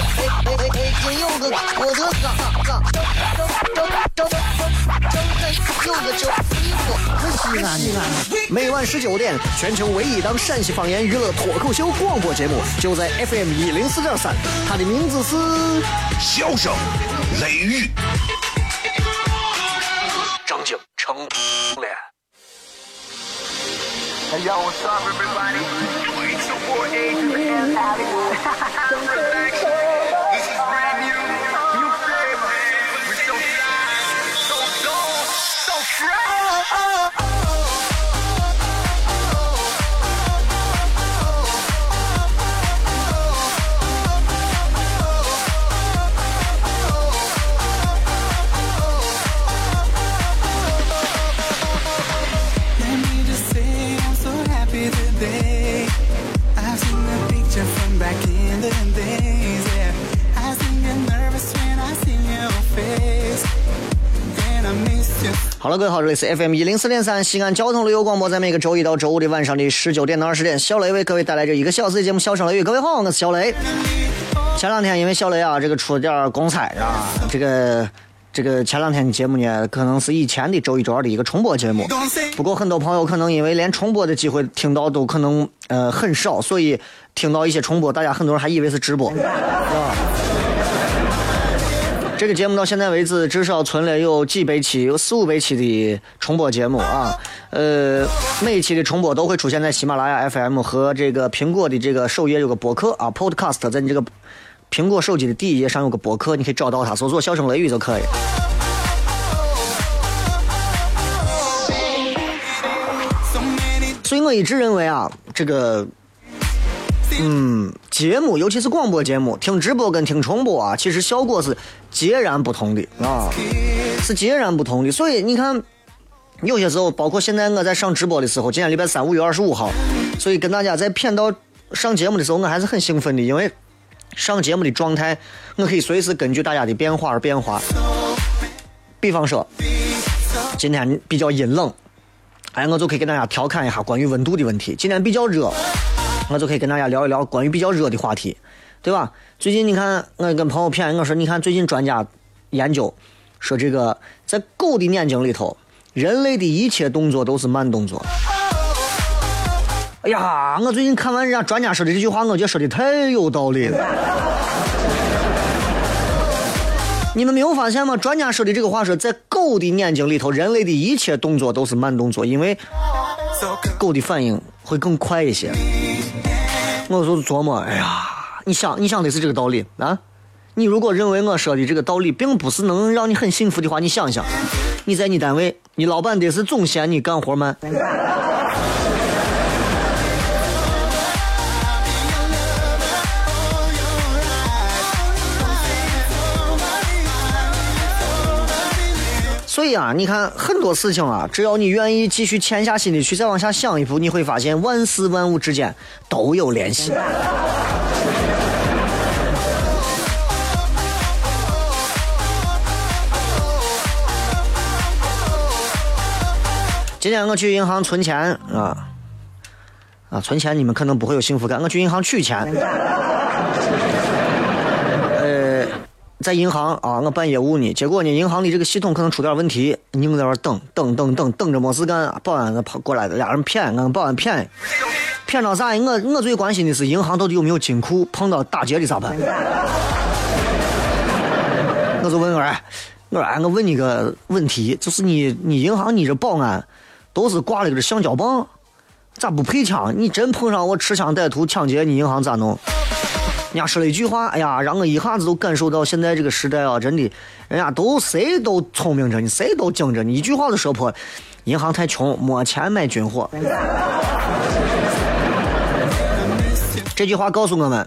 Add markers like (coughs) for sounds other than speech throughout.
哎哎哎哎！今有个我的哥哥，张张张张张张有个叫西哥，西安西安。每晚十九点，全球唯一档陕西方言娱乐脱口秀广播节目，就在 FM 一零四点三。它的名字是《笑声雷雨》，张景成脸。Hey yo, what's up, everybody? This 好了，各位好，这里是 FM 一零四点三西安交通旅游广播，在每个周一到周五的晚上的十九点到二十点，小雷为各位带来这一个小时的节目《笑声雷雨》。各位好，我是小雷。前两天因为小雷啊，这个出了点公差啊，这个这个前两天的节目呢，可能是以前的周一周二的一个重播节目。不过很多朋友可能因为连重播的机会听到都可能呃很少，所以听到一些重播，大家很多人还以为是直播，啊。这个节目到现在为止，至少存了有几百期，有四五百期的重播节目啊。呃，每一期的重播都会出现在喜马拉雅 FM 和这个苹果的这个首页有个播客啊，Podcast，在你这个苹果手机的第一页上有个播客，你可以找到它，搜索“笑声雷雨”就可以。所以我一直认为啊，这个，嗯，节目尤其是广播节目，听直播跟听重播啊，其实效果是截然不同的啊，是截然不同的。所以你看，有些时候，包括现在我在上直播的时候，今天礼拜三五月二十五号，所以跟大家在谝到上节目的时候，我还是很兴奋的，因为上节目的状态，我可以随时根据大家的变化而变化。比方说，今天比较阴冷，哎，我就可以跟大家调侃一下关于温度的问题。今天比较热，我就可以跟大家聊一聊关于比较热的话题，对吧？最近你看，我跟朋友谝，我说你看最近专家研究说，这个在狗的眼睛里头，人类的一切动作都是慢动作。哎呀，我最近看完人家专家说的这句话，我觉得说的太有道理了。你们没有发现吗？专家说的这个话说，在狗的眼睛里头，人类的一切动作都是慢动作，因为狗的反应会更快一些。我就琢磨，哎呀，你想，你想的是这个道理啊？你如果认为我说的这个道理并不是能让你很幸福的话，你想一想，你在你单位，你老板得是总嫌你干活慢。所以啊，你看很多事情啊，只要你愿意继续潜下心的去再往下想一步，你会发现万事万物之间都有联系。今天我去银行存钱啊啊，存钱你们可能不会有幸福感，我去银行取钱。呃，在银行啊，我办业务呢，结果呢，银行里这个系统可能出点问题，你们在那等等等等等着没事干，保安跑过来，俩人骗，俺保安骗，骗到啥？我我最关心的是银行到底有没有金库，碰到打劫的咋办？我就问我，哎，我说哎，我问你个问题，就是你你银行你这保安都是挂了个橡胶棒，咋不配枪？你真碰上我持枪歹徒抢劫你银行咋弄？人家说了一句话，哎呀，让我一下子都感受到现在这个时代啊，真的，人家都谁都聪明着呢，谁都精着呢，一句话都说破。银行太穷，没钱买军火。这句话告诉我们，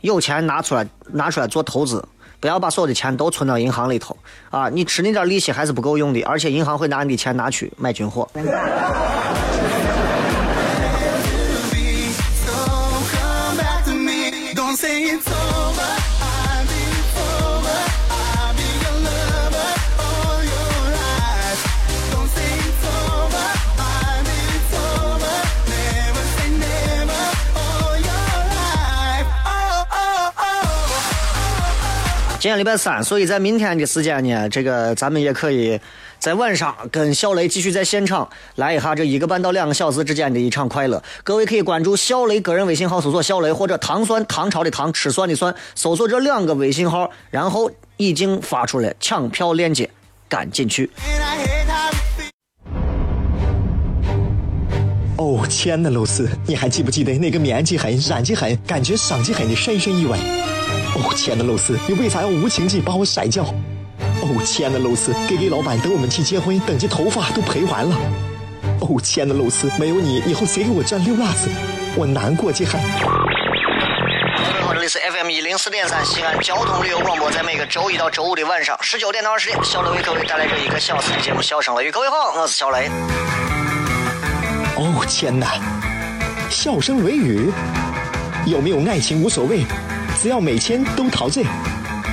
有钱拿出来，拿出来做投资，不要把所有的钱都存到银行里头啊！你吃那点利息还是不够用的，而且银行会拿你的钱拿去买军火。say it's over Yeah, 今天礼拜三所以在明天的时间呢这个咱们也可以在晚上跟小雷继续在现场来一下这一个半到两个小时之间的一场快乐。各位可以关注小雷个人微信号，搜索小雷或者糖酸唐朝的唐吃酸的酸，搜索这两个微信号，然后已经发出了抢票链接，赶紧去。哦，亲爱的露丝，你还记不记得那个面积狠、染技狠、感觉伤及狠的深深意外？哦，亲爱的露丝，你为啥要无情地把我甩掉？哦，亲爱的露丝，K K 老板等我们去结婚，等这头发都赔完了。哦，亲爱的露丝，没有你，以后谁给我赚溜辣子？我难过极了。各位好，这里是 FM 一零四点三西安交通旅游广播，在每个周一到周五的晚上十九点到二十点，小雷为各位带来这一个小时的节目《笑声雷雨》。各位好，我是小雷。哦，天哪！笑声雷雨，有没有爱情无所谓，只要每天都陶醉。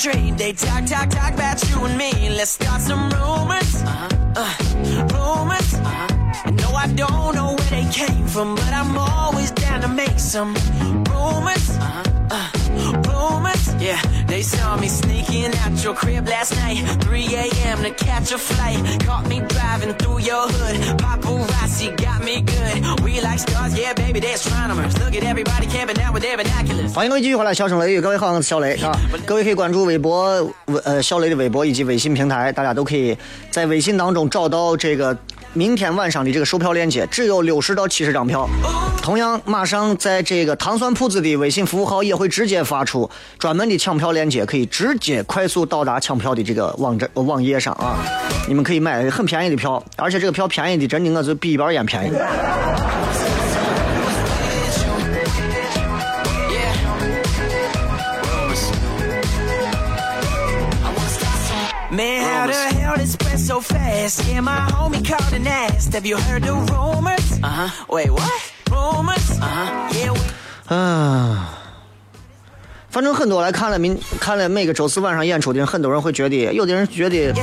Street. They talk, talk, talk about you and me. Let's start some rumors. Uh-huh. Uh, rumors. Uh-huh. No, I don't know where they came from, but I'm always down to make some rumors. Uh-huh. Uh, rumors. Yeah, they saw me sneaking out your crib last night. 3 a.m. to catch a flight. Caught me driving through your hood. Paparazzi got me good. We like stars, yeah, baby, they're astronomers. Look at everybody camping out with their binoculars. 欢迎各位继续回来，笑声雷雨，各位好，我是小雷啊。各位可以关注微博，呃小雷的微博以及微信平台，大家都可以在微信当中找到这个明天晚上的这个售票链接，只有六十到七十张票。同样，马上在这个糖酸铺子的微信服务号也会直接发出专门的抢票链接，可以直接快速到达抢票的这个网站网页上啊。你们可以买很便宜的票，而且这个票便宜的真的我就比一包烟便宜。Man, so fast? Yeah, my homie called and asked, Have you heard the rumors? Uh huh. Wait, what? Rumors? Uh huh. Yeah, we. 啊，反正很多来看了明看了每个周四晚上演出的人，很多人会觉得，有的人觉得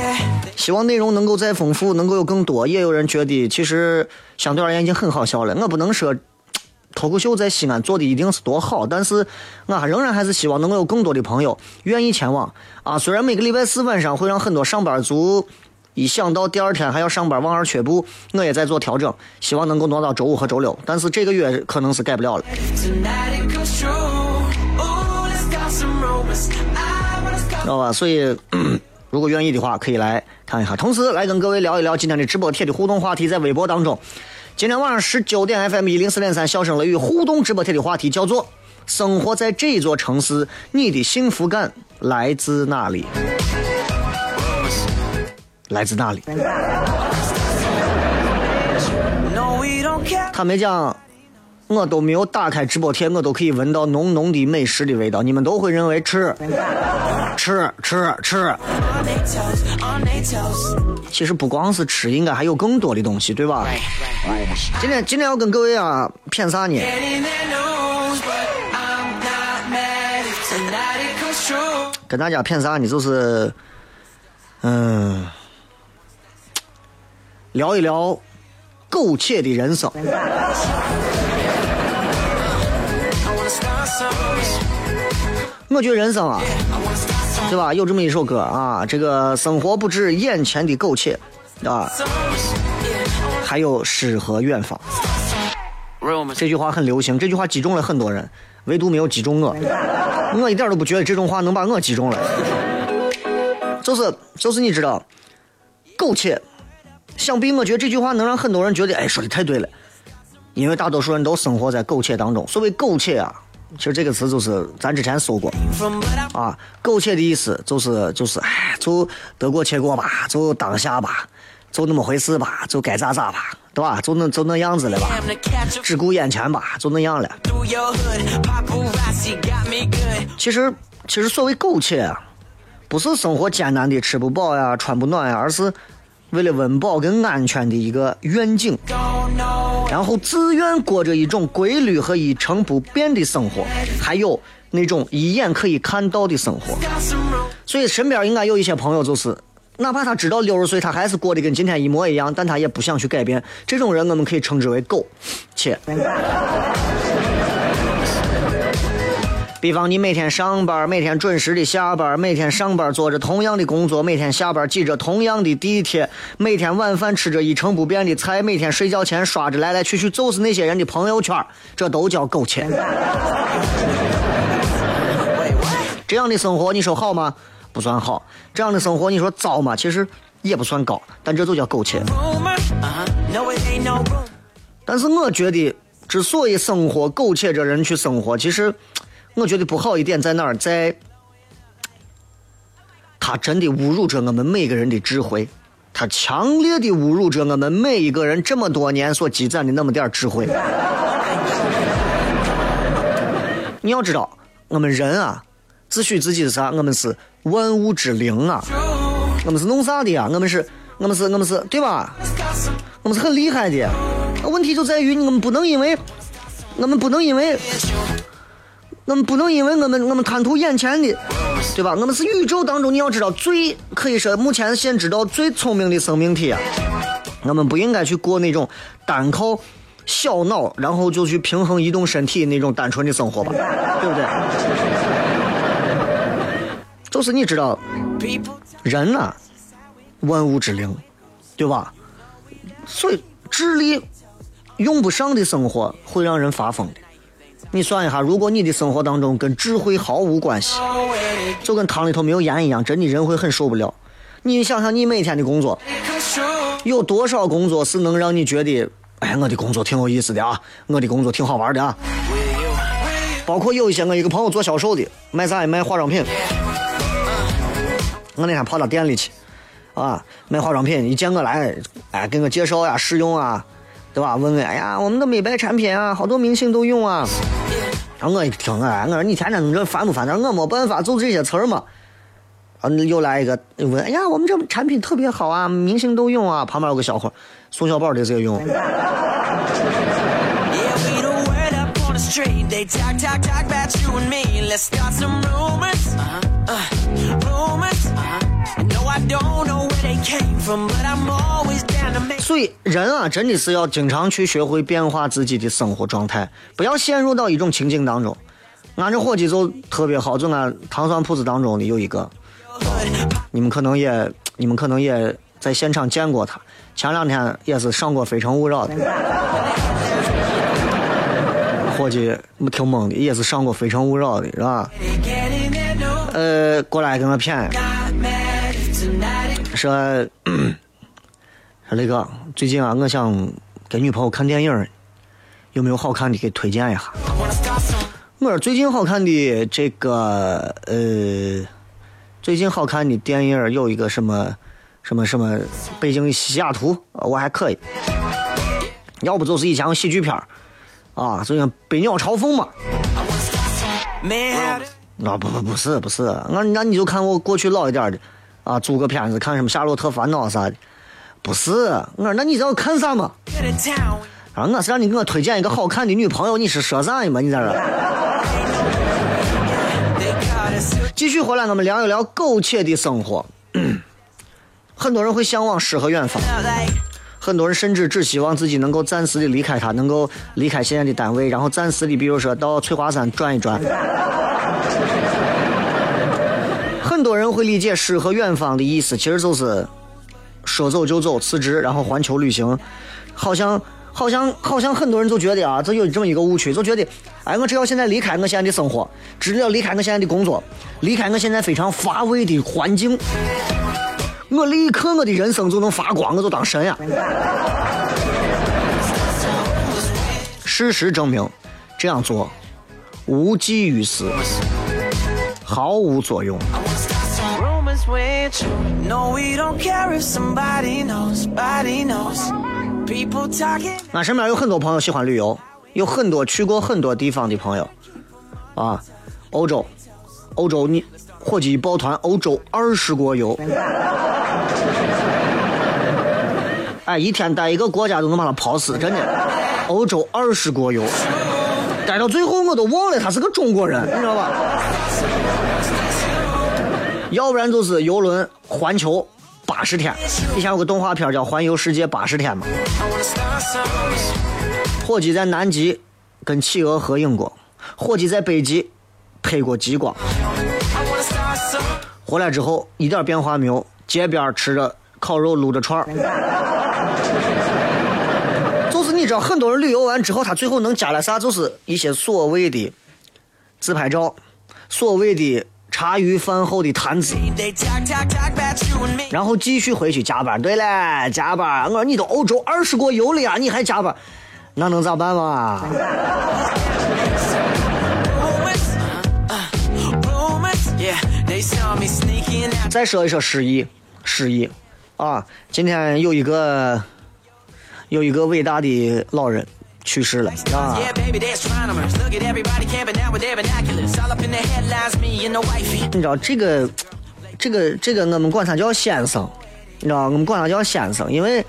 希望内容能够再丰富，能够有更多，也有人觉得其实相对而言已经很好笑了。我不能说脱口秀在西安做的一定是多好，但是我仍然还是希望能够有更多的朋友愿意前往啊。虽然每个礼拜四晚上会让很多上班族。一想到第二天还要上班，望而却步，我也在做调整，希望能够挪到周五和周六。但是这个月可能是改不了了。知道吧？所以，如果愿意的话，可以来看一下。同时，来跟各位聊一聊今天的直播贴的互动话题，在微博当中，今天晚上十九点 FM 一零四点三笑声雷雨互动直播贴的话题叫做“生活在这座城市，你的幸福感来自哪里？来自那里。他们讲，我都没有打开直播贴，我都可以闻到浓浓的美食的味道。你们都会认为吃，吃吃吃。其实不光是吃，应该还有更多的东西，对吧？今天今天要跟各位啊骗啥呢？跟大家骗啥呢？就是，嗯。聊一聊苟且的人生。我觉得人生啊，对吧？有这么一首歌啊，这个生活不止眼前的苟且，啊，还有诗和远方。这句话很流行，这句话击中了很多人，唯独没有击中我。我一点都不觉得这种话能把我击中了。就是就是你知道，苟且，想必我觉得这句话能让很多人觉得，哎，说的太对了。因为大多数人都生活在苟且当中。所谓苟且啊，其实这个词就是咱之前说过啊，苟且的意思就是就是，哎，就得过且过吧，就当下吧，就那么回事吧，就该咋咋吧，对吧？就那就那样子了吧。只顾眼前吧，就那样了。其实，其实所谓苟且啊，不是生活艰难的吃不饱呀、穿不暖呀，而是为了温饱跟安全的一个愿景，然后自愿过着一种规律和一成不变的生活，还有那种一眼可以看到的生活。所以身边应该有一些朋友，就是哪怕他知道六十岁他还是过得跟今天一模一样，但他也不想去改变。这种人我们可以称之为狗且。比方你每天上班，每天准时的下班，每天上班做着同样的工作，每天下班挤着同样的地铁，每天晚饭吃着一成不变的菜，每天睡觉前刷着来来去去就是那些人的朋友圈，这都叫苟且。这样的生活你说好吗？不算好。这样的生活你说糟吗？其实也不算高，但这就叫苟且。但是我觉得，之所以生活苟且着人去生活，其实我觉得不好一点在哪儿？在他真的侮辱着我们每个人的智慧，他强烈的侮辱着我们每一个人这么多年所积攒的那么点智慧。你要知道，我们人啊，自诩自己是啥？我们是万物之灵啊，我们是弄啥的呀？我们是，我们是，我们是，对吧？我们是很厉害的。问题就在于我们不能因为，我们不能因为，我们不能因为我们我们贪图眼前的，对吧？我们是宇宙当中你要知道最可以说目前现知道最聪明的生命体啊。我们不应该去过那种单靠小脑，然后就去平衡移动身体那种单纯的生活吧，对不对？就是你知道，人呐、万物之灵，对吧？所以智力用不上的生活会让人发疯的。你算一下，如果你的生活当中跟智慧毫无关系，就跟汤里头没有盐一样，真的人会很受不了。你想想，你每天的工作，有多少工作是能让你觉得，哎，我的工作挺有意思的啊，我的工作挺好玩的啊？包括有一些我一个朋友做销售的，卖啥呀？卖化妆品。我那天跑到店里去，啊，卖化妆品，一见我来，哎，给我介绍呀，试用啊，对吧？问问，哎呀，我们的美白产品啊，好多明星都用啊。然后我一听，哎，我说你天天弄这烦不烦？他说我没办法，就这些词儿嘛。啊，又来一个问，哎呀，我们这产品特别好啊，明星都用啊。旁边有个小伙，宋小宝的这个用。所以人啊，真的是要经常去学会变化自己的生活状态，不要陷入到一种情境当中。俺这伙计就特别好，就俺糖酸铺子当中的有一个，你们可能也，你们可能也在现场见过他。前两天也是上过《非诚勿扰》的，伙计挺猛的，也是上过《非诚勿扰》的，是吧？呃，过来跟我谝，说。说说雷哥，最近啊，我想跟女朋友看电影，有没有好看的给推荐一下.我说最近好看的这个呃，最近好看的电影有一个什么什么什么北京西雅图，呃我还可以。要不就是以前有喜剧片儿啊，就像《百鸟朝凤》嘛。啊不不不是不是，那那你就看我过去老一点的，啊租个片子看什么《夏洛特烦恼》啥的，不是。我说那你知道看啥吗？啊，我是让你给我推荐一个好看的女朋友，你是说啥呢嘛？你在这？继续回来，我们聊一聊苟且的生活。(clears throat) 很多人会向往诗和远方，很多人甚至只希望自己能够暂时的离开他，能够离开现在的单位，然后暂时的，比如说到翠华山转一转。(laughs) 很多人会理解诗和远方的意思，其实就是说走就走，辞职然后环球旅行，好像好像好像很多人就觉得啊，这有这么一个误区，就觉得，哎，我只要现在离开我现在的生活，只要离开我现在的工作，离开我现在非常乏味的环境，我立刻我的人生就能发光，我就当神呀。事实证明，这样做无济于事，毫无作用。俺身边有很多朋友喜欢旅游，有很多去过很多地方的朋友，啊，欧洲，欧洲你伙计一抱团，欧洲二十国游，哎，一天待一个国家都能把他跑死，真的。欧洲二十国游，待到最后我都忘了他是个中国人，你知道吧？要不然就是游轮环球八十天，以前有个动画片叫《环游世界八十天》嘛。伙计在南极跟企鹅合影过，伙计在北极拍过极光。回来之后一点变化没有，街边吃着烤肉撸着串儿。就是你知道，很多人旅游完之后，他最后能加来啥？就是一些所谓的自拍照，所谓的茶余饭后的谈资，然后继续回去加班。对了，加班！我说你都欧洲二十国游了呀，你还加班，那能咋办嘛？再说一说失忆，失忆啊！今天有一个有一个伟大的老人。去世了。啊你知道这个这个这个我们管他叫先生你知道我们管他叫先生因为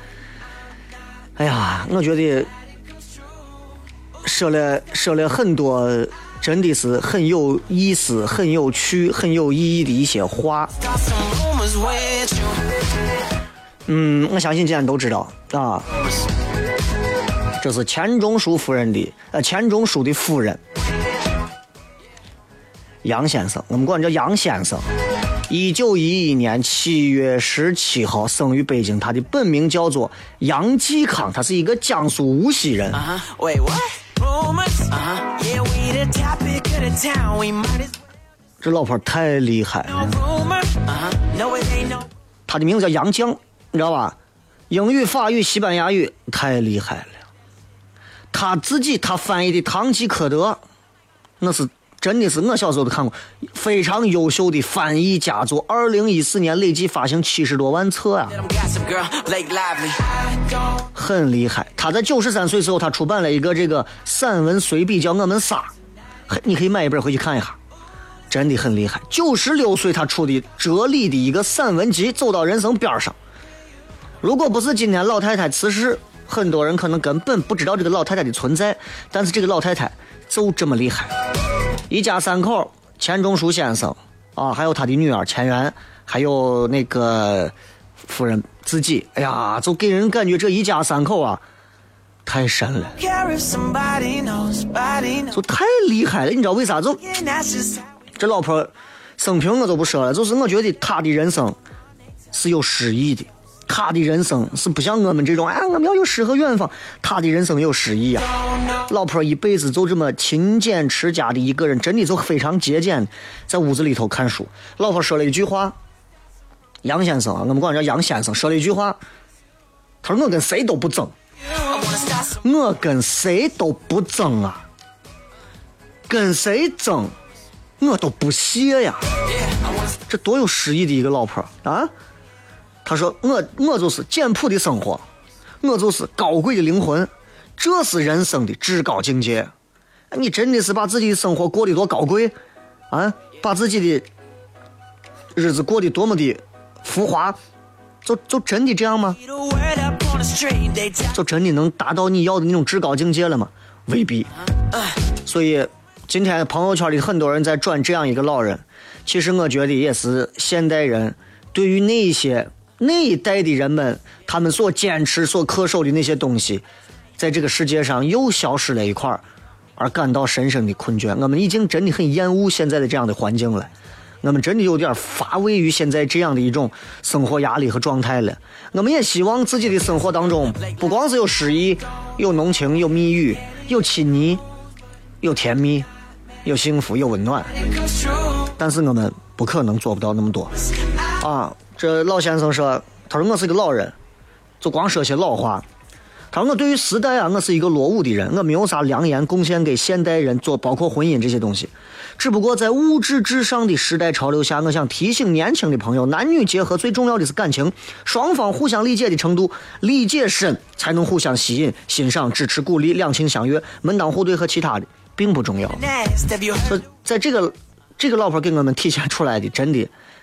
哎呀我觉得说了说了很多真的是很有意思很有趣很有意义的一些话嗯我相信今天都知道啊。这是钱钟书夫人的呃钱钟书的夫人杨先生，我们管他叫杨先生。一九一一年七月十七号生于北京，他的本名叫做杨继康，他是一个江苏无锡人。Uh huh. Wait, what? Rumors? Uh huh. Yeah, we the topic of the town. We might as 这老婆太厉害了. Uh huh. No, it ain't no. 他的名字叫杨绛，你知道吧？英语、法语、西班牙语太厉害了。他自己他翻译的《堂吉诃德》，那是真的是我小时候都看过，非常优秀的翻译佳作。二零一四年累计发行七十多万册啊很厉害。他在九十三岁时候，他出版了一个这个散文随笔，叫《我们仨》，嘿你可以买一本回去看一下，真的很厉害。九十六岁他出的哲理的一个散文集，走到人生边儿上。如果不是今天老太太辞世，很多人可能根本不知道这个老太太的存在。但是这个老太太就这么厉害，一家三口，钱钟书先生啊，还有他的女儿钱媛，还有那个夫人自己，哎呀，就给人感觉这一家三口啊，太神了.就太厉害了。你知道为啥？就这老婆生平我就不说了，就是我觉得她的人生是有诗意的，他的人生是不像我们这种哎，我们要有诗和远方，他的人生有诗意啊。老婆一辈子就这么勤俭持家的一个人，真的就非常节俭，在屋子里头看书。老婆说了一句话，杨先生啊，我们管叫杨先生，说了一句话，他说我跟谁都不争，我跟谁都不争啊，跟谁争，我都不屑呀。这多有诗意的一个老婆啊！他说我我就是简朴的生活，我就是高贵的灵魂，这是人生的至高境界。你真的是把自己的生活过得多高贵啊？把自己的日子过得多么的浮华，就就真的这样吗？就真的能达到你要的那种至高境界了吗？未必。所以今天朋友圈里很多人在转这样一个老人，其实我觉得也是现代人对于那些那一代的人们，他们所坚持、所恪守的那些东西，在这个世界上又消失了一块儿，而感到深深的困倦。我们已经真的很厌恶现在的这样的环境了。我们真的有点乏味于现在这样的一种生活压力和状态了。我们也希望自己的生活当中，不光是有诗意，有浓情，有蜜语，有亲昵，有甜蜜，有幸福，有温暖。但是我们不可能做不到那么多啊！这老先生说，他说我是个老人，就光说些老话。他说我对于时代啊，我是一个落伍的人，我没有啥良言贡献给现代人做，包括婚姻这些东西。只不过在物质至上的时代潮流下，我想提醒年轻的朋友，男女结合最重要的是感情，双方互相理解的程度，理解深才能互相吸引、欣赏、支持、鼓励，两情相悦，门当户对和其他的并不重要。说在这个这个老婆给我们体现出来的，真的，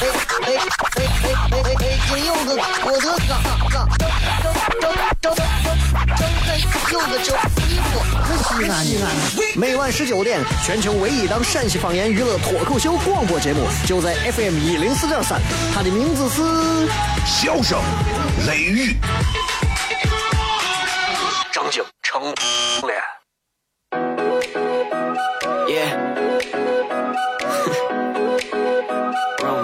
哎哎哎哎哎哎哎，金柚子，我的嘎嘎，张张张张张张柚子就衣服，可西安。每晚十九点，全球唯一档陕西方言娱乐脱口秀广播节目，就在 FM 一零四点三，它的名字是笑声雷雨，张景成脸。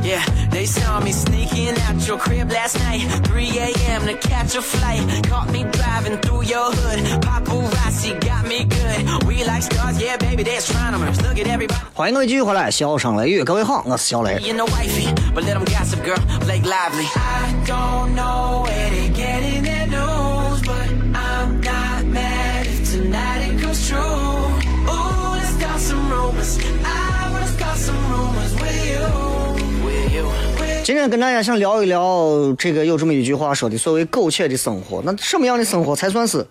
Uh, rumors. Yeah, they saw me sneaking out your crib last night. 3 a.m. to catch a flight. Caught me driving through your hood. Paparazzi got me good. We like stars, yeah, baby, they're astronomers. Look at everybody. 欢迎各位继续回来，笑声雷雨，各位好，我是小雷。 You know wifey, but let them gossip, girl. Blake Lively. I don't know where they getting their 今天跟大家想聊一聊这个有这么一句话说的，所谓苟且的生活，那什么样的生活才算是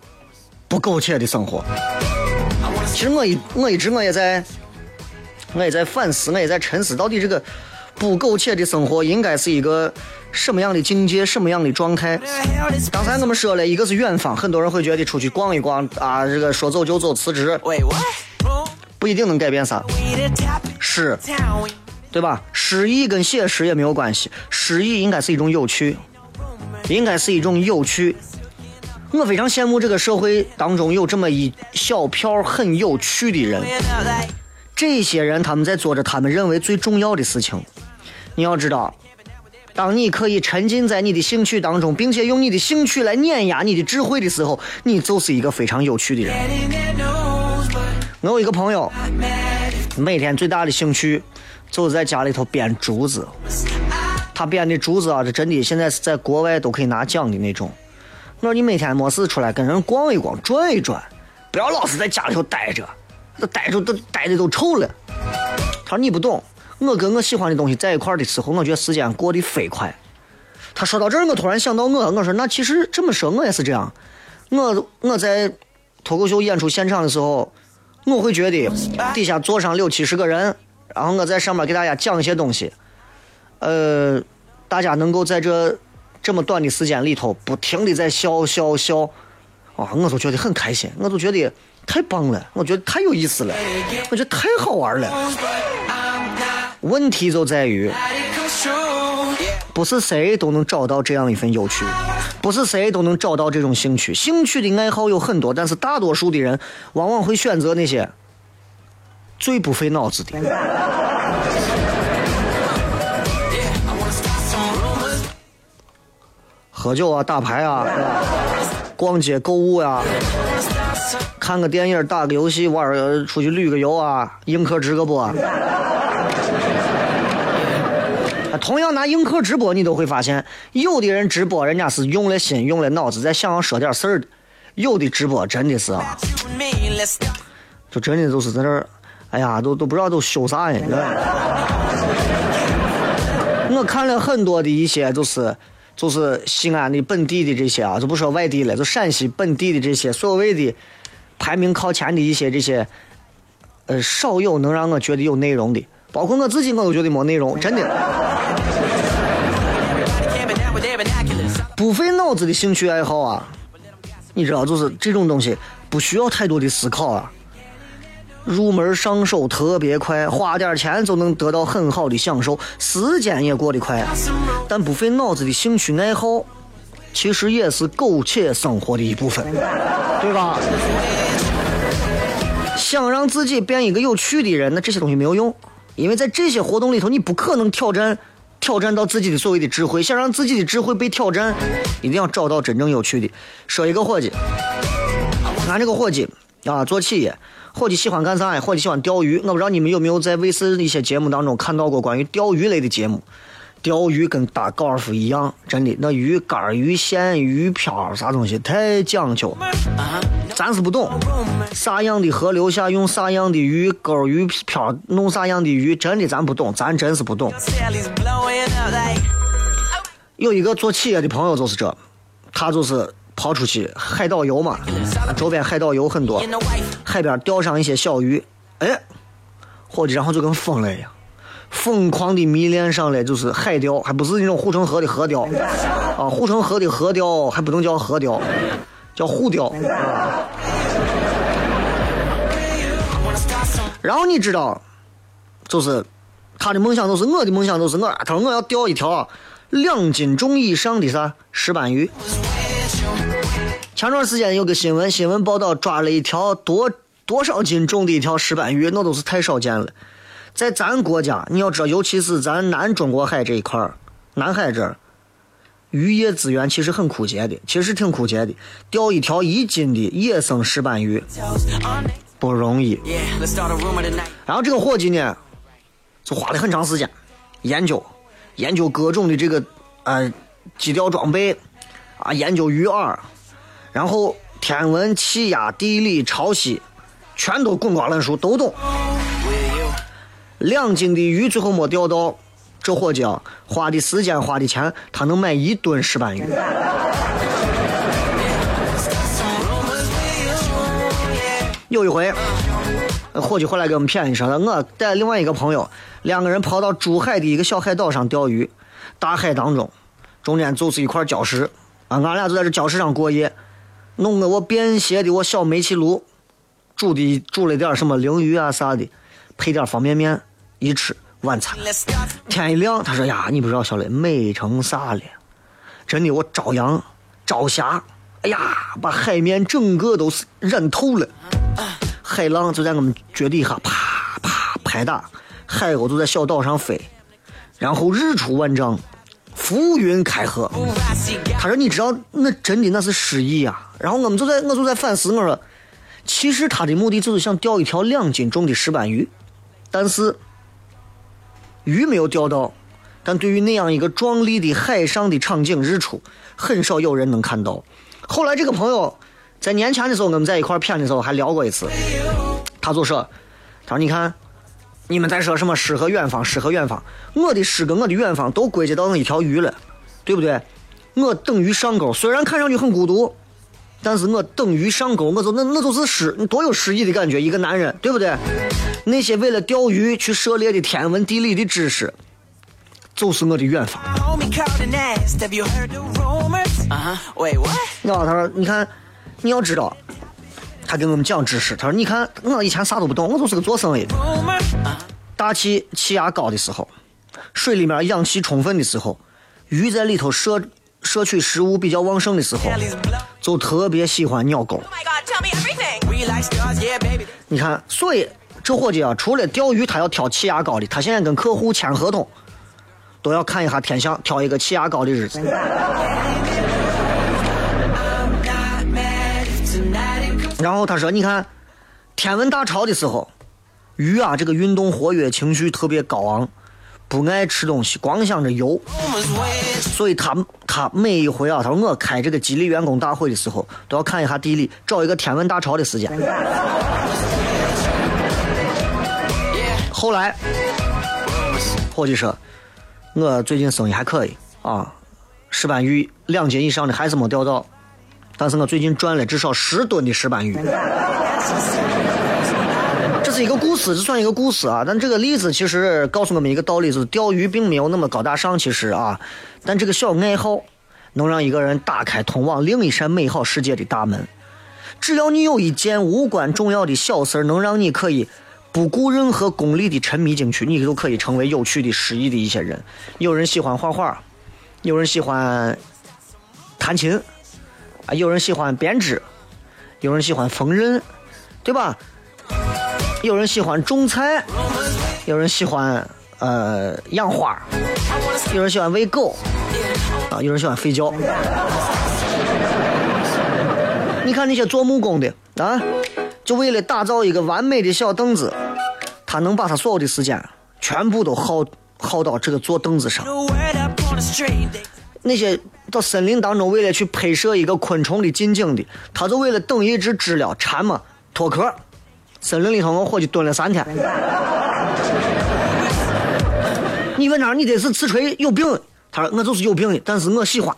不苟且的生活？其实我一我一直我也在，我也在反思，我也在沉思，到底这个不苟且的生活应该是一个什么样的境界，什么样的状态？刚才我们说了一个是远方，很多人会觉得出去逛一逛啊，这个说走就走，辞职不一定能改变啥，是对吧？诗意跟写实也没有关系，诗意应该是一种有趣，应该是一种有趣。我非常羡慕这个社会当中有这么一小票很有趣的人，这些人他们在做着他们认为最重要的事情。你要知道，当你可以沉浸在你的兴趣当中，并且用你的兴趣来碾压你的智慧的时候，你就是一个非常有趣的人。我有一个朋友，每天最大的兴趣就是在家里头编竹子。他编的竹子啊，这真的现在是在国外都可以拿奖的那种。我说你每天没事出来跟人逛一逛、转一转，不要老是在家里头待着，这待着都待的都臭了。他说你不懂，我跟我喜欢的东西在一块的时候，我觉得时间过得飞快。他说到这儿，我突然想到我，我说那其实这么说，我也是这样。我我在脱口秀演出现场的时候，我会觉得底下坐上六七十个人，然后我在上面给大家讲一些东西，呃，大家能够在这这么短的时间里头不停的在笑笑笑，啊，我都觉得很开心，我都觉得太棒了，我觉得太有意思了，我觉得太好玩了。问题就在于，不是谁都能找到这样一份有趣，不是谁都能找到这种兴趣。兴趣的爱好有很多，但是大多数的人往往会选择那些最不费脑子的。喝酒啊，打牌啊，逛街购物呀、看个电影、打个游戏、玩出去旅个游啊，映客直个播。同样拿映客直播，你都会发现，有的人直播人家是用了心、用了脑子，在想要说点事儿的；有的直播真的是啊，就真的就是在这儿，哎呀，都都不知道都修啥呀。(laughs) 我看了很多的一些，就是就是西安的本地的这些啊，就不说外地了，就陕西本地的这些所谓的排名靠前的一些这些，呃，少有能让我觉得有内容的，包括我自己我都觉得没内容，真的 (laughs) 不费脑子的兴趣爱好啊，你知道，就是这种东西不需要太多的思考啊。入门上手特别快，花点钱就能得到很好的享受，时间也过得快。但不费脑子的兴趣爱好，其实也是苟且生活的一部分，对吧？想让自己变一个有趣的人，那这些东西没有用，因为在这些活动里头，你不可能挑战挑战到自己的所谓的智慧。想让自己的智慧被挑战，一定要找到真正有趣的。说一个伙计，俺这个伙计啊，做企业，伙计喜欢干啥呀？伙计喜欢钓鱼。我不知道你们有没有在卫视一些节目当中看到过关于钓鱼类的节目。钓鱼跟打高尔夫一样，真的，那鱼竿、鱼线、鱼漂啥东西太讲究，咱是不懂。啥样的河流下用啥样的鱼钩、鱼漂弄啥样的鱼，真的咱不懂，咱真是不懂。有一个做企业的朋友就是这，他就是跑出去海岛游嘛，周边海岛游很多，海边钓上一些小鱼，哎，伙计，然后就跟疯了一样，疯狂的迷恋上了就是海钓，还不是那种护城河的河钓，啊，护城河的河钓还不能叫河钓，叫护钓。然后你知道，就是他的梦想都是我的梦想都是我，他说我要钓一条两斤重以上的啥石斑鱼。前段时间有个新闻，新闻报道抓了一条多多少斤重的一条石斑鱼，那都是太少见了。在咱国家，你要知道，尤其是咱南中国海这一块儿，南海这儿，渔业资源其实很枯竭的，其实挺枯竭的。钓一条一斤的野生石斑鱼不容易。然后这个伙计呢，就花了很长时间研究，研究各种的这个呃机钓装备啊，研究鱼饵，然后天文、气压、地理、潮汐，全都滚瓜烂熟都懂。两斤的鱼最后没钓到，这伙计啊，花的时间花的钱，他能买一吨石斑鱼。有一回，伙计回来给我们谝一声，我带另外一个朋友，两个人跑到珠海的一个小海岛上钓鱼，大海当中，中间就是一块礁石，啊，俺俩就在这礁石上过夜，弄得我便携的我小煤气炉，煮的煮了点什么鲮鱼啊啥的，配点方便面，一吃晚餐。天一亮，他说呀，你不知道小雷美成啥了？真的，我朝阳、朝霞，哎呀，把海面整个都是染透了。海浪就在我们脚底下啪啪拍打，海鸥都在小岛上飞，然后日出万丈，浮云开合。他说：“你知道那真的那是诗意啊。”然后我们就在我就在反思，我说，其实他的目的就是想钓一条两斤重的石斑鱼，但是鱼没有钓到。但对于那样一个壮丽的海上的场景日出，很少有人能看到。后来这个朋友在年前的时候，我们在一块儿谝的时候还聊过一次，他就说：“他说你看，你们在说什么诗和远方，诗和远方，我的诗跟我的远方都归结到那一条鱼了，对不对？我等鱼上钩，虽然看上去很孤独，但是我等鱼上钩，我就那那就是诗，多有诗意的感觉。一个男人，对不对？那些为了钓鱼去涉猎的天文地理的知识，就是我的远方。Uh 后他说：“你看，你要知道，他给我们讲知识。他说：你看，我以前啥都不懂，我就是个做生意的。大气气压高的时候，水里面氧气充分的时候，鱼在里头摄摄取食物比较旺盛的时候，就特别喜欢鸟钩。你看，所以这伙计啊，除了钓鱼，他要挑气压高的，他现在跟客户签合同，都要看一下天象，挑一个气压高的日子。然后他说：“你看，天文大潮的时候，鱼啊，这个运动活跃，情绪特别高昂，不爱吃东西，光想着游。所以他他每一回啊，他说我开这个激励员工大会的时候，都要看一下地理，找一个天文大潮的时间。后来，伙计说，我最近生意还可以啊，石斑鱼两斤以上的还是没钓到，但是我最近赚了至少十吨的石斑鱼。这是一个故事，这算一个故事啊。但这个例子其实告诉我们一个道理，就是钓鱼并没有那么高大上，其实啊，但这个小爱好能让一个人打开通往另一扇美好世界的大门。只要你有一件无关重要的小事，能让你可以不顾任何功利的沉迷进去，你就可以成为有趣的、诗意的一些人。有人喜欢画画，有人喜欢弹琴，有人喜欢编织，有人喜欢缝纫，对吧？有人喜欢种菜，有人喜欢呃养花，有人喜欢喂狗，啊，有人喜欢睡觉。你看那些做木工的啊，就为了打造一个完美的小凳子，他能把他所有的时间全部都耗耗到这个坐凳子上。那些到森林当中为了去拍摄一个昆虫的近景的，他就为了等一只知了蝉嘛脱壳。森林里头，我伙计蹲了三天。你问他你这是刺锤有病？他说我就是有病的，但是我喜欢。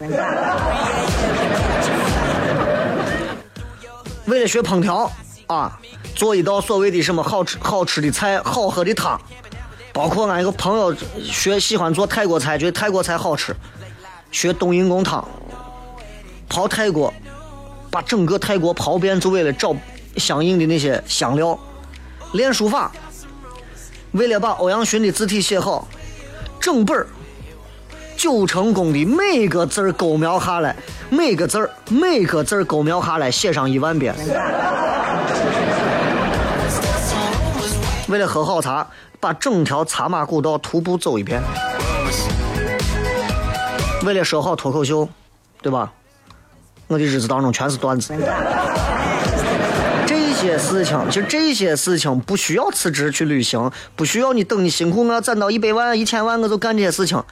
为了学烹调啊，做一道所谓的什么好吃好吃的菜、好喝的汤，包括俺一个朋友学喜欢做泰国菜，觉得泰国菜好吃，学冬阴功汤，跑泰国，把整个泰国跑遍，就为了找相应的那些香料，练书法，为了把欧阳询的字体写好，整本儿九成功的每个字儿勾描下来，每个字儿每个字儿勾描下来，写上一万遍。(laughs) 为了喝好茶，把整条茶马古道徒步走一遍。为了说好脱口秀，对吧？我的日子当中全是段子。这些事情，其实这些事情不需要辞职去旅行，不需要你等你辛苦我攒到一百万、一千万，我就干这些事情。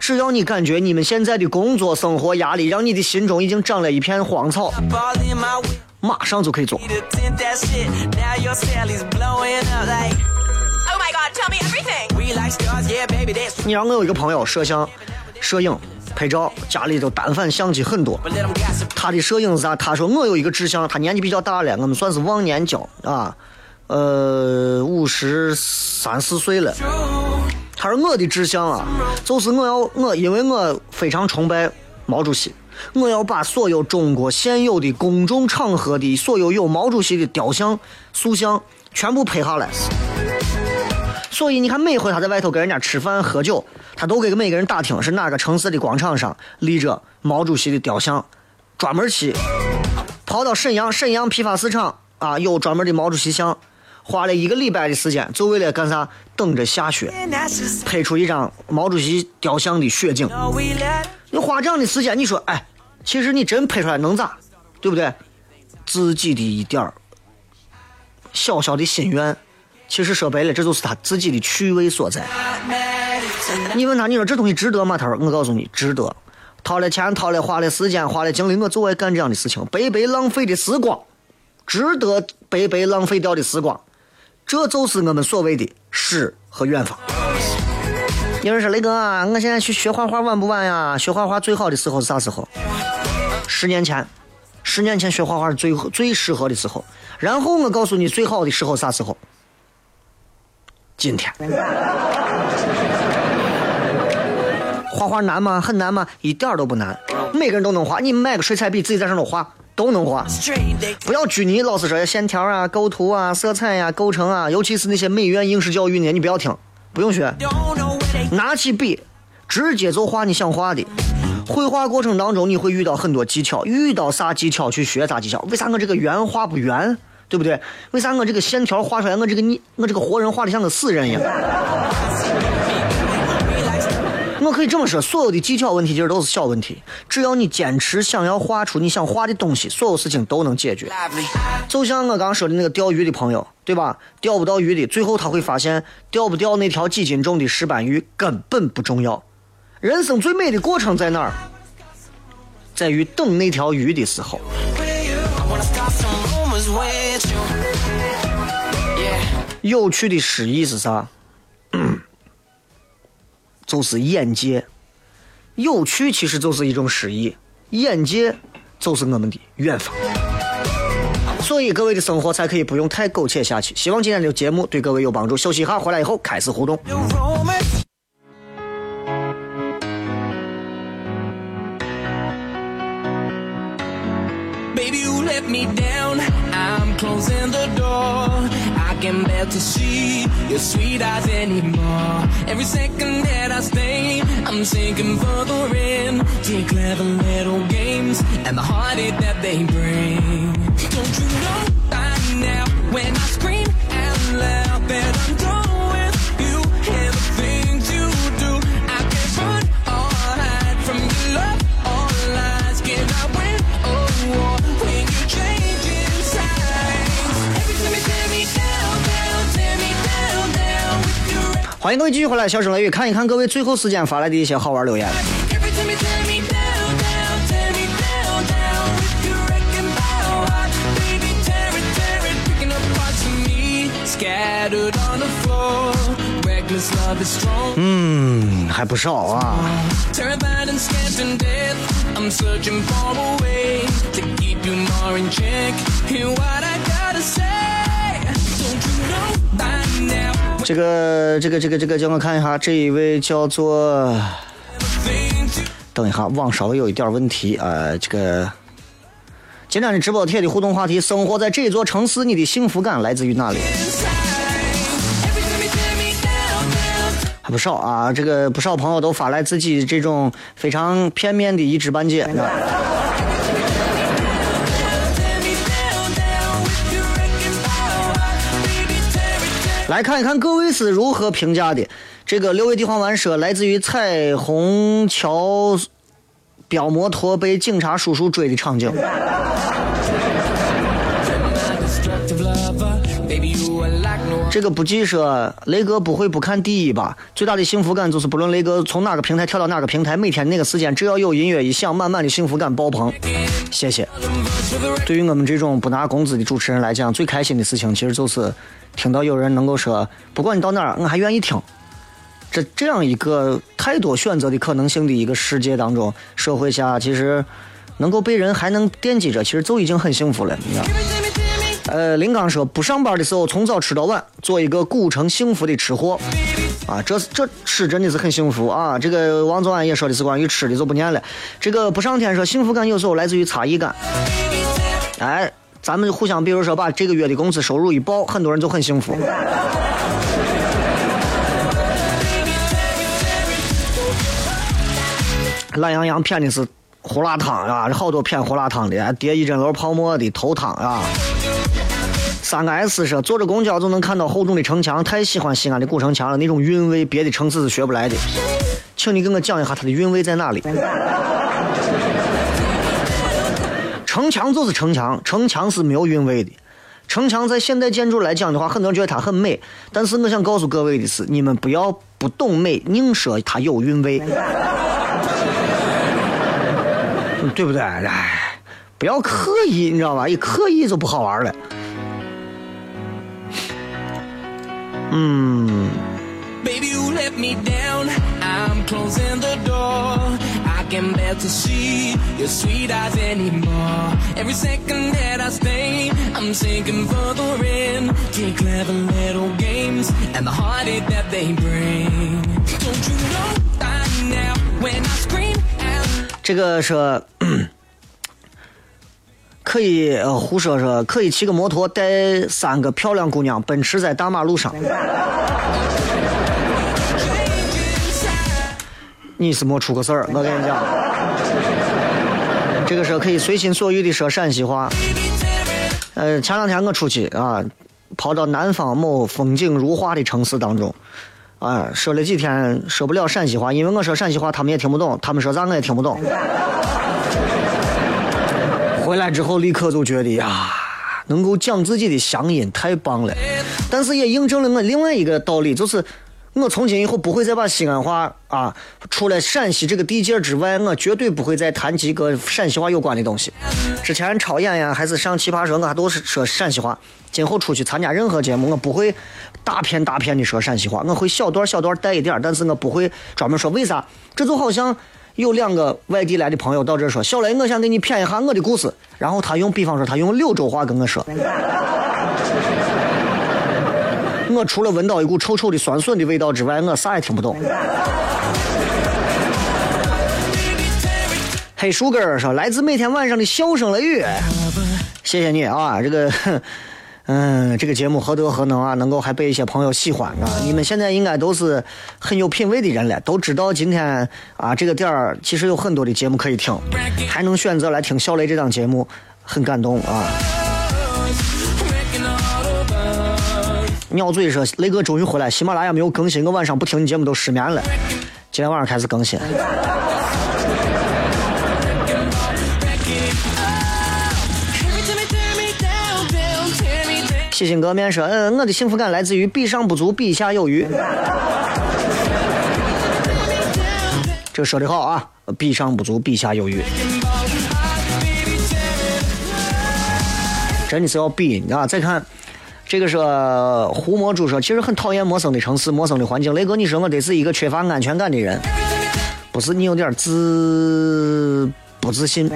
只要你感觉你们现在的工作生活压力让你的心中已经长了一片荒草马上就可以做。Oh. 你让我有一个朋友摄像、摄影、拍照，家里头单反相机很多。他的摄影是啥？他说我有一个志向，他年纪比较大了，我们算是忘年交啊，呃，五十三四岁了。他说我的志向啊，就是我要我，因为我非常崇拜毛主席，我要把所有中国现有的公众场合的所有有毛主席的雕像、塑像全部拍下来。所以你看，每回他在外头跟人家吃饭喝酒，他都给每个人打听是哪个城市的广场上立着毛主席的雕像，专门去跑到沈阳，沈阳批发市场啊有专门的毛主席像，花了一个礼拜的时间，就为了干啥？等着下雪，拍出一张毛主席雕像的雪景。你花这样的时间，你说，哎，其实你真拍出来能咋？对不对？自己的一点儿小小的心愿，其实说白了，这就是他自己的趣味所在。你问他，你说这东西值得吗？他说，我告诉你，值得。掏了钱，掏了花了时间，花了精力，我就爱干这样的事情，白白浪费的时光，值得白白浪费掉的时光，这就是我们所谓的诗和远方。有人说雷哥啊，我现在去学画画晚不晚呀？学画画最好的时候是啥时候？十年前，十年前学画画是最最适合的时候。然后我告诉你，最好的时候啥时候？今天。画画难吗？很难吗？一点都不难，每个人都能画。你买个水彩笔，自己在上头画，都能画。不要拘泥，老师说线条啊、构图啊、色彩呀、构成啊，尤其是那些美院应试教育呢，你不要听，不用学。拿起笔，直接就画你想画的。绘画过程当中，你会遇到很多技巧，遇到啥技巧去学啥技巧。为啥我这个圆画不圆？对不对？为啥我这个线条画出来，我这个你我这个活人画的像个死人一样？我可以这么说，所有的技巧问题其实都是小问题，只要你坚持想要画出你想画的东西，所有事情都能解决。就像我刚说的那个钓鱼的朋友，对吧？钓不到鱼的，最后他会发现，钓不钓那条几斤重的石斑鱼根本不重要。人生最美的过程在哪儿？在于等那条鱼的时候。有趣的诗意是啥？(clears throat) 就是眼界。有趣其实就是一种诗意，眼界就是我们的远方。所以各位的生活才可以不用太苟且下去。希望今天的节目对各位有帮助。休息一下，回来以后开始互动。Let me down. I'm closing the door. I can bear to see your sweet eyes anymore. Every second that I stay, I'm sinking further in to clever little games and the heartache that they bring. Don't you know by now when I scream out loud that I'm done 欢迎各位继续回来，小声雷雨看一看各位最后时间发来的一些好玩留言。嗯，还不少啊。这个这个这个这个，叫我看一下，这一位叫做，等一下，网稍微有一点问题啊、这个今天的直播贴的互动话题：生活在这座城市，你的幸福感来自于哪里？还不少啊，这个不少朋友都发来自己这种非常片面的一知半解。来看一看各位是如何评价的。这个六味地黄丸说，来自于彩虹桥飙摩托被警察叔叔追的场景。这个不记说，雷哥不会不看第一吧？最大的幸福感就是不论雷哥从哪个平台跳到哪个平台，每天那个时间只要有音乐一响，满满的幸福感爆棚。谢谢。对于我们这种不拿工资的主持人来讲，最开心的事情其实就是听到有人能够说，不管你到哪儿，我还愿意听。这这样一个太多选择的可能性的一个世界当中，社会下其实能够被人还能惦记着，其实就已经很幸福了。你知道。呃，林刚说，不上班的时候从早吃到晚，做一个古城幸福的吃货。啊，这这吃真的是很幸福啊！这个王总安也说的是关于吃的，就不念了。这个不上天说，幸福感有时候来自于差异感。哎，咱们互相，比如说把这个月的工资收入一报，很多人就很幸福。懒羊羊骗的是胡辣汤啊，好多骗胡辣汤的，叠一针楼泡沫的头汤啊。三个 S 说，坐着公交就能看到厚重的城墙，太喜欢西安的古城墙了，那种韵味别的城市是学不来的。请你给我讲一下它的韵味在哪里？城墙就是城墙，城墙是没有韵味的。城墙在现代建筑来讲的话，很多人觉得它很美，但是我想告诉各位的是，你们不要不懂美，硬说它有韵味，对不对？哎，不要刻意，你知道吧？一刻意就不好玩了。嗯， Baby, you let me down. I'm closing the door. I can't bear to see your sweet eyes anymore. Every second that I stay, I'm sinking further in to your clever little games and the heartache that they bring. Don't you know by now when I scream out? (coughs) 这个说。 可以呃胡说说，可以骑个摩托带三个漂亮姑娘奔驰在大马路上。你是没出过事儿，我跟你讲，这个时候可以随心所欲的说陕西话。呃，前两天我出去啊，跑到南方某风景如画的城市当中，啊，说了几天说不了陕西话，因为我说陕西话他们也听不懂，他们说啥我也听不懂。回来之后立刻就觉得呀，能够讲自己的乡音太棒了，但是也印证了我另外一个道理，就是我从今以后不会再把西安话啊，除了陕西这个地界之外，我绝对不会再谈及跟陕西话有关的东西。之前超演呀，还是上奇葩说，我还都是说陕西话。今后出去参加任何节目，我不会大片大片的说陕西话，我会小段小段带一点，但是我不会专门说。为啥？这就好像有两个外地来的朋友到这说：“小雷，我想给你谝一下我的故事。”然后他用，比方说他用柳州话跟我说。我除了闻到一股臭臭的酸笋的味道之外，我啥也听不懂。黑树根说：“来自每天晚上的笑声雷雨，谢谢你啊！这个，嗯，这个节目何德何能啊，能够还被一些朋友喜欢啊！你们现在应该都是很有品位的人了，都知道今天啊这个点儿其实有很多的节目可以听，还能选择来听小雷这档节目，很感动啊！鸟嘴说：“雷哥终于回来，喜马拉雅没有更新，我晚上不听你节目都失眠了。今天晚上开始更新。洗心革面说，呃，我的幸福感来自于比上不足，比下有余。这说的好啊，比上不足，比下有余。真的是要比，啊，再看。这个是，胡魔猪说，其实很讨厌陌生的城市，陌生的环境。雷哥，你说我得是一个缺乏安全感的人。不是，你有点自，不自信。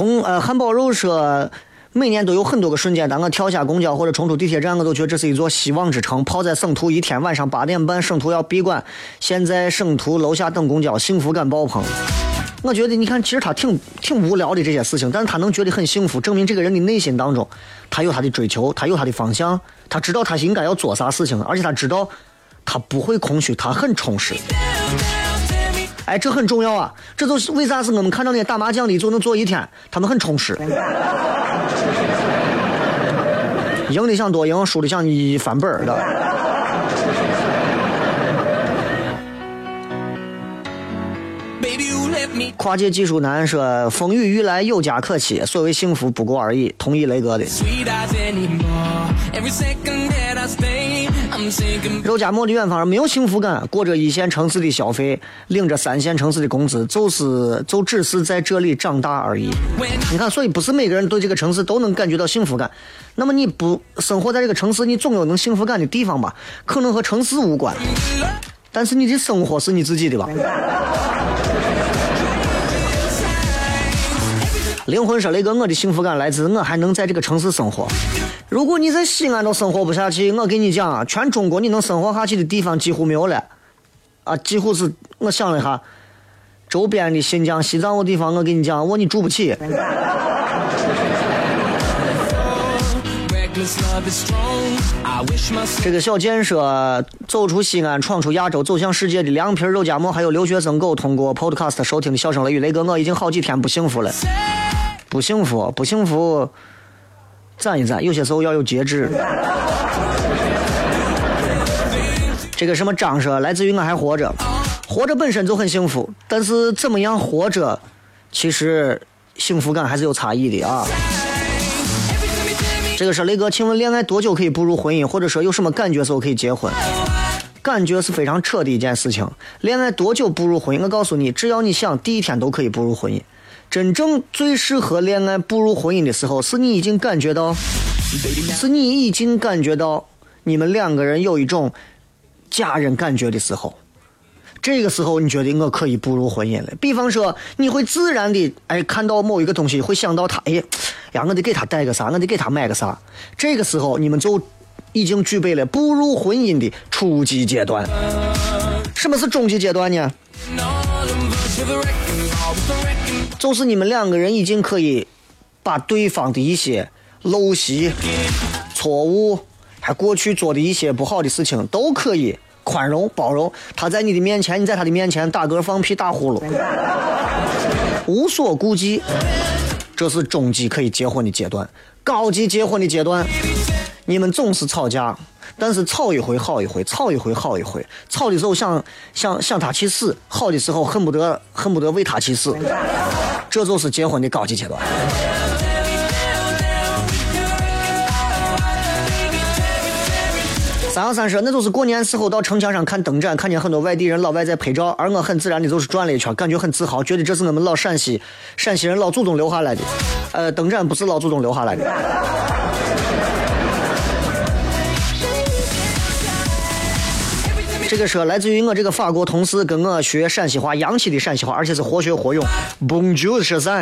红呃汉堡肉说，每年都有很多个瞬间，当我跳下公交或者冲出地铁站，我都觉得这是一座希望之城。泡在省图一天，晚上八点半，省图要闭馆，现在省图楼下等公交，幸福感爆棚。我觉得你看，其实他挺挺无聊的这些事情，但是他能觉得很幸福，证明这个人的内心当中，他有他的追求，他有他的方向，他知道他应该要做啥事情，而且他知道他不会空虚，他很充实。哎，这很重要啊！这就是为啥是我们看到那些打麻将的就能坐一天，他们很充实。赢的想多赢，输的想一翻本儿的。跨界技术男说：“风雨欲来有家可期，所谓幸福不过而已。”同意雷哥的。肉夹馍的远方没有幸福感，过着一线城市的消费，领着三线城市的工资，就是就只是在这里长大而已。你看，所以不是每个人对这个城市都能感觉到幸福感。那么你不生活在这个城市，你总有能幸福感的地方吧？可能和城市无关，但是你的生活是你自己的吧？灵魂说：“雷哥，我的幸福感来自我还能在这个城市生活。如果你在西安都生活不下去，我跟你讲啊，全中国你能生活下去的地方几乎没有了。啊，几乎是我想了一下，周边的新疆、西藏的地方，我跟你讲，我你住不起。这个小建设，走出西安，闯出亚洲，走向世界的凉皮肉夹馍，还有留学生狗通过 Podcast 收听的笑声雷雨，雷哥，我已经好几天不幸福了。”不幸福，不幸福，攒一攒，有些时候要有节制。(laughs) 这个什么张说，来自于我还活着，活着本身就很幸福，但是怎么样活着，其实幸福感还是有差异的啊。这个是雷哥，请问恋爱多久可以步入婚姻，或者说有什么感觉时候可以结婚？感觉是非常扯的一件事情。恋爱多久步入婚姻？我告诉你，只要你想，第一天都可以步入婚姻。真正最适合恋爱步入婚姻的时候，是你已经感觉到，是你已经感觉到你们两个人有一种家人感觉的时候。这个时候，你觉得我可以步入婚姻了。比方说，你会自然的哎看到某一个东西，会想到他，哎呀，我得给他带个啥，我得给他买个啥。这个时候，你们就已经具备了步入婚姻的初级阶段。什么是中级阶段呢？就是你们两个人已经可以把对方的一些陋习、错误，还过去做的一些不好的事情，都可以宽容包容。他在你的面前，你在他的面前打嗝放屁打呼噜，无所顾忌。这是中级可以结婚的阶段，高级结婚的阶段，你们总是吵架。但是吵一回好一回，吵一回好一回。吵的时候想想想他去死，好的时候恨不得恨不得为他去死。这就是结婚的高级阶段。三幺三说，那就是过年时候到城墙上看灯展，看见很多外地人老外在拍照，而我很自然的就是转了一圈，感觉很自豪，觉得这是我们老陕西陕西人老祖宗留下来的。呃，灯展不是老祖宗留下来的。这个说来自于我这个法国同事跟我学陕西话，洋气的陕西话，而且是活学活用。Bonjour，是啥？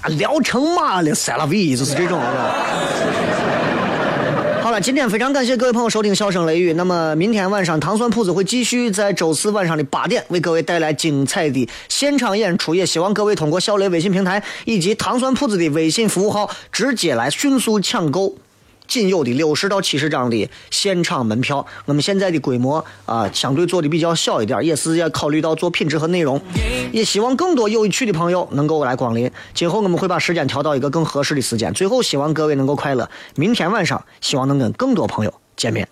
啊，聊成嘛了，塞拉维，就是这种。今天非常感谢各位朋友收听《笑声雷雨》。那么明天晚上糖蒜铺子会继续在周四晚上的八点为各位带来精彩的现场演出，也希望各位通过小雷微信平台以及糖蒜铺子的微信服务号直接来迅速抢购。仅有的六十到七十张的现场门票，我们现在的规模啊，相对做的比较小一点，也是要考虑到做品质和内容，也希望更多有趣的朋友能够来光临。今后我们会把时间调到一个更合适的时间。最后，希望各位能够快乐。明天晚上，希望能跟更多朋友见面。